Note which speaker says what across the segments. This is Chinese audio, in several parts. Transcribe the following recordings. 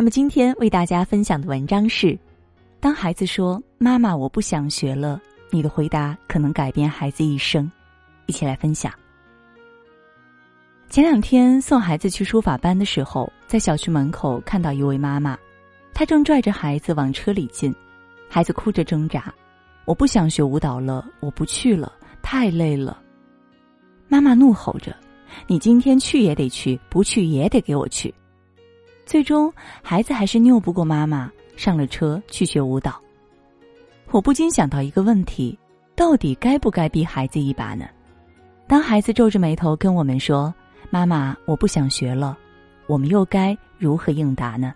Speaker 1: 那么今天为大家分享的文章是：当孩子说“妈妈，我不想学了”，你的回答可能改变孩子一生。一起来分享。前两天送孩子去书法班的时候，在小区门口看到一位妈妈，她正拽着孩子往车里进，孩子哭着挣扎：“我不想学舞蹈了，我不去了，太累了。”妈妈怒吼着：“你今天去也得去，不去也得给我去！”最终，孩子还是拗不过妈妈，上了车去学舞蹈。我不禁想到一个问题：到底该不该逼孩子一把呢？当孩子皱着眉头跟我们说：“妈妈，我不想学了”，我们又该如何应答呢？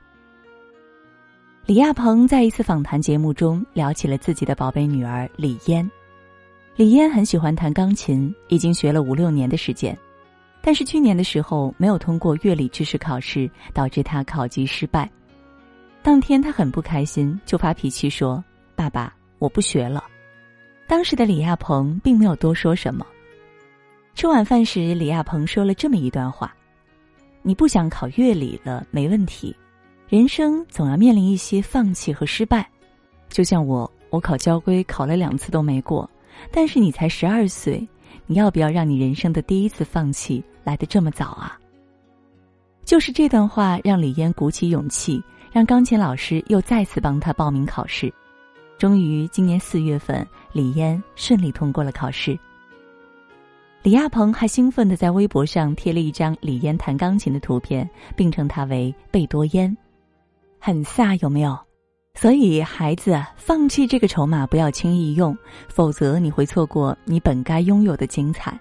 Speaker 1: 李亚鹏在一次访谈节目中聊起了自己的宝贝女儿李嫣。李嫣很喜欢弹钢琴，已经学了五六年的时间。但是去年的时候没有通过乐理知识考试，导致他考级失败。当天他很不开心，就发脾气说：“爸爸，我不学了。”当时的李亚鹏并没有多说什么。吃晚饭时，李亚鹏说了这么一段话：“你不想考乐理了，没问题。人生总要面临一些放弃和失败，就像我，我考交规考了两次都没过，但是你才十二岁。”你要不要让你人生的第一次放弃来得这么早啊？就是这段话让李嫣鼓起勇气，让钢琴老师又再次帮她报名考试。终于，今年四月份，李嫣顺利通过了考试。李亚鹏还兴奋地在微博上贴了一张李嫣弹钢琴的图片，并称她为贝多烟，很飒，有没有？所以，孩子，放弃这个筹码不要轻易用，否则你会错过你本该拥有的精彩。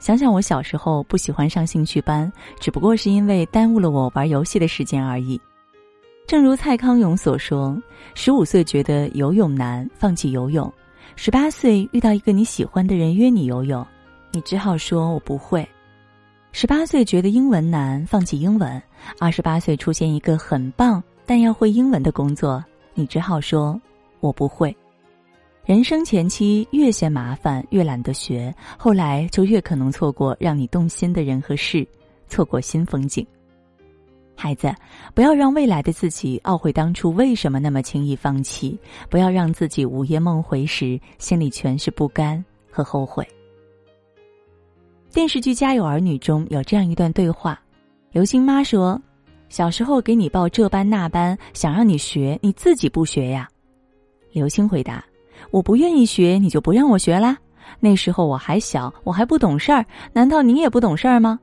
Speaker 1: 想想我小时候不喜欢上兴趣班，只不过是因为耽误了我玩游戏的时间而已。正如蔡康永所说：“十五岁觉得游泳难，放弃游泳；十八岁遇到一个你喜欢的人约你游泳，你只好说我不会；十八岁觉得英文难，放弃英文；二十八岁出现一个很棒。”但要会英文的工作，你只好说：“我不会。”人生前期越嫌麻烦，越懒得学，后来就越可能错过让你动心的人和事，错过新风景。孩子，不要让未来的自己懊悔当初为什么那么轻易放弃，不要让自己午夜梦回时心里全是不甘和后悔。电视剧《家有儿女》中有这样一段对话，刘星妈说。小时候给你报这班那班，想让你学，你自己不学呀？刘星回答：“我不愿意学，你就不让我学啦？那时候我还小，我还不懂事儿，难道您也不懂事儿吗？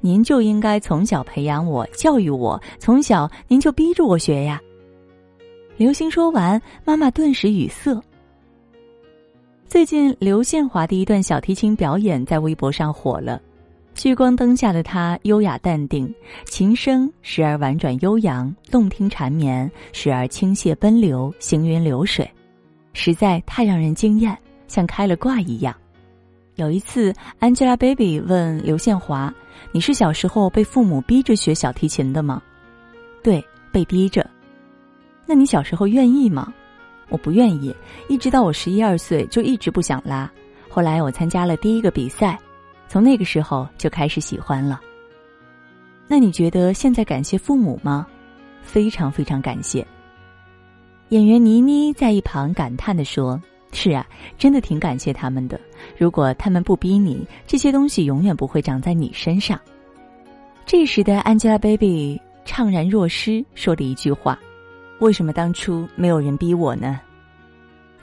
Speaker 1: 您就应该从小培养我，教育我，从小您就逼着我学呀。”刘星说完，妈妈顿时语塞。最近刘宪华的一段小提琴表演在微博上火了。聚光灯下的他优雅淡定，琴声时而婉转悠扬，动听缠绵；时而倾泻奔流，行云流水，实在太让人惊艳，像开了挂一样。有一次，Angelababy 问刘宪华：“你是小时候被父母逼着学小提琴的吗？”“对，被逼着。”“那你小时候愿意吗？”“我不愿意，一直到我十一二岁就一直不想拉。后来我参加了第一个比赛。”从那个时候就开始喜欢了。那你觉得现在感谢父母吗？非常非常感谢。演员倪妮在一旁感叹的说：“是啊，真的挺感谢他们的。如果他们不逼你，这些东西永远不会长在你身上。”这时的 Angelababy 怅然若失，说了一句话：“为什么当初没有人逼我呢？”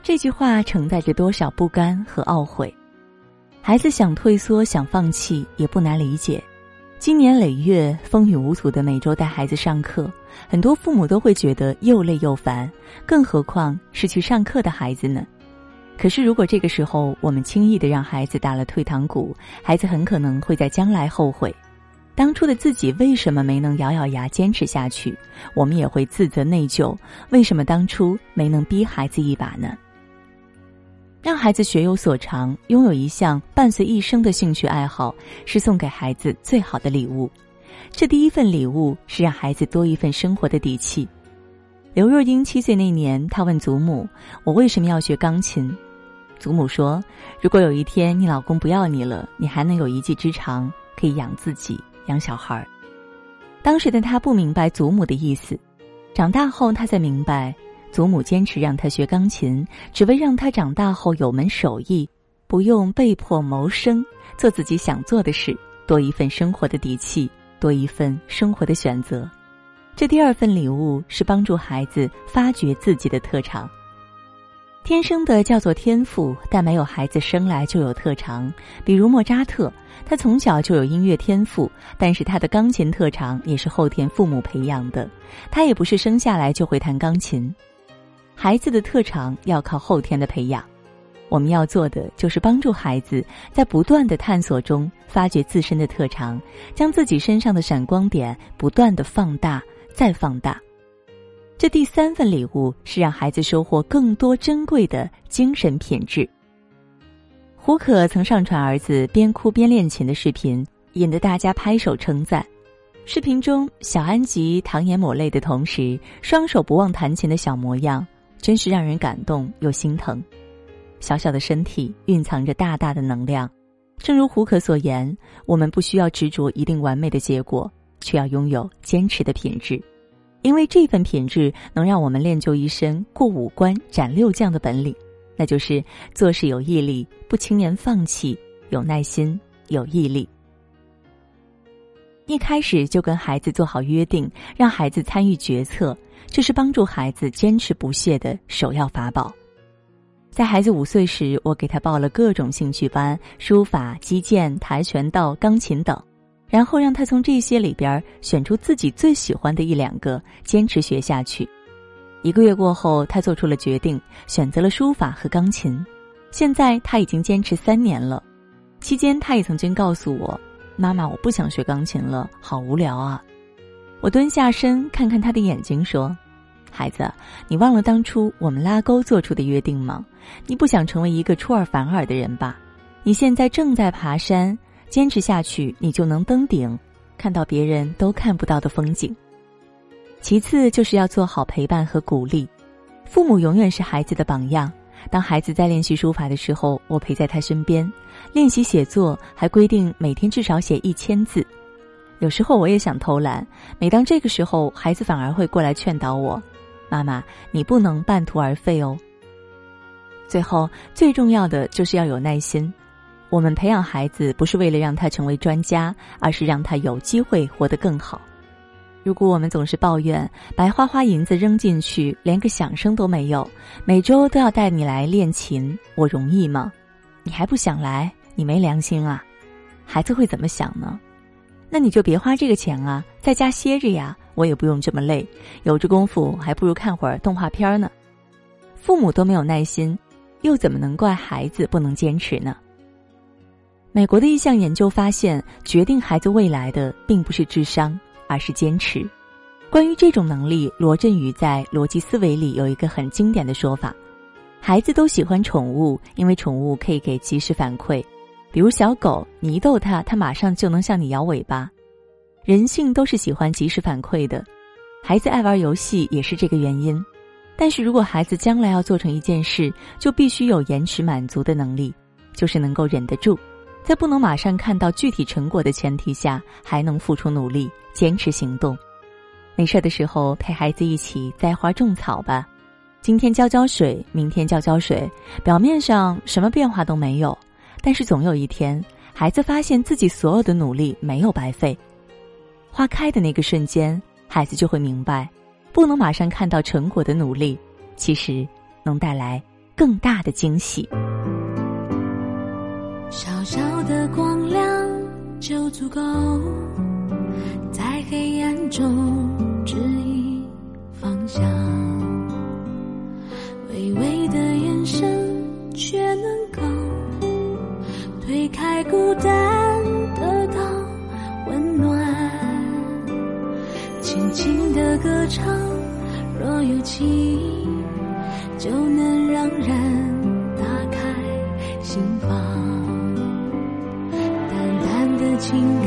Speaker 1: 这句话承载着多少不甘和懊悔。孩子想退缩、想放弃也不难理解。今年累月风雨无阻的每周带孩子上课，很多父母都会觉得又累又烦，更何况是去上课的孩子呢？可是如果这个时候我们轻易的让孩子打了退堂鼓，孩子很可能会在将来后悔，当初的自己为什么没能咬咬牙坚持下去？我们也会自责内疚，为什么当初没能逼孩子一把呢？让孩子学有所长，拥有一项伴随一生的兴趣爱好，是送给孩子最好的礼物。这第一份礼物是让孩子多一份生活的底气。刘若英七岁那年，她问祖母：“我为什么要学钢琴？”祖母说：“如果有一天你老公不要你了，你还能有一技之长，可以养自己、养小孩。”当时的她不明白祖母的意思，长大后，他才明白，祖母坚持让他学钢琴，只为让他长大后有门手艺，不用被迫谋生，做自己想做的事，多一份生活的底气，多一份生活的选择。这第二份礼物是帮助孩子发掘自己的特长。天生的叫做天赋，但没有孩子生来就有特长。比如莫扎特，他从小就有音乐天赋，但是他的钢琴特长也是后天父母培养的。他也不是生下来就会弹钢琴。孩子的特长要靠后天的培养。我们要做的就是帮助孩子在不断的探索中发掘自身的特长，将自己身上的闪光点不断的放大。再放大，这第三份礼物是让孩子收获更多珍贵的精神品质。胡可曾上传儿子边哭边练琴的视频，引得大家拍手称赞。视频中，小安吉淌眼抹泪的同时，双手不忘弹琴的小模样，真是让人感动又心疼。小小的身体蕴藏着大大的能量，正如胡可所言，我们不需要执着一定完美的结果。却要拥有坚持的品质，因为这份品质能让我们练就一身过五关斩六将的本领，那就是做事有毅力，不轻言放弃，有耐心，有毅力。一开始就跟孩子做好约定，让孩子参与决策，这是帮助孩子坚持不懈的首要法宝。在孩子五岁时，我给他报了各种兴趣班，书法、击剑、跆拳道、钢琴等。然后让他从这些里边选出自己最喜欢的一两个，坚持学下去。一个月过后，他做出了决定，选择了书法和钢琴。现在他已经坚持三年了。期间，他也曾经告诉我：“妈妈，我不想学钢琴了，好无聊啊。”我蹲下身看看他的眼睛，说：“孩子，你忘了当初我们拉钩做出的约定吗？你不想成为一个出尔反尔的人吧？你现在正在爬山。”坚持下去，你就能登顶，看到别人都看不到的风景。其次，就是要做好陪伴和鼓励。父母永远是孩子的榜样。当孩子在练习书法的时候，我陪在他身边；练习写作，还规定每天至少写一千字。有时候我也想偷懒，每当这个时候，孩子反而会过来劝导我：“妈妈，你不能半途而废哦。”最后，最重要的就是要有耐心。我们培养孩子不是为了让他成为专家，而是让他有机会活得更好。如果我们总是抱怨白花花银子扔进去，连个响声都没有，每周都要带你来练琴，我容易吗？你还不想来？你没良心啊！孩子会怎么想呢？那你就别花这个钱啊，在家歇着呀，我也不用这么累，有这功夫还不如看会儿动画片呢。父母都没有耐心，又怎么能怪孩子不能坚持呢？美国的一项研究发现，决定孩子未来的并不是智商，而是坚持。关于这种能力，罗振宇在《逻辑思维》里有一个很经典的说法：孩子都喜欢宠物，因为宠物可以给及时反馈。比如小狗，你一逗它，它马上就能向你摇尾巴。人性都是喜欢及时反馈的，孩子爱玩游戏也是这个原因。但是如果孩子将来要做成一件事，就必须有延迟满足的能力，就是能够忍得住。在不能马上看到具体成果的前提下，还能付出努力、坚持行动。没事的时候陪孩子一起栽花种草吧，今天浇浇水，明天浇浇水，表面上什么变化都没有，但是总有一天，孩子发现自己所有的努力没有白费。花开的那个瞬间，孩子就会明白，不能马上看到成果的努力，其实能带来更大的惊喜。
Speaker 2: 小小的光亮就足够，在黑暗中指引方向。微微的眼神，却能够推开孤单，得到温暖。轻轻的歌唱，若有情，就能让人情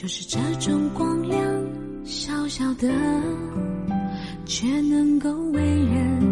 Speaker 2: 就是这种光亮小小的却能够为人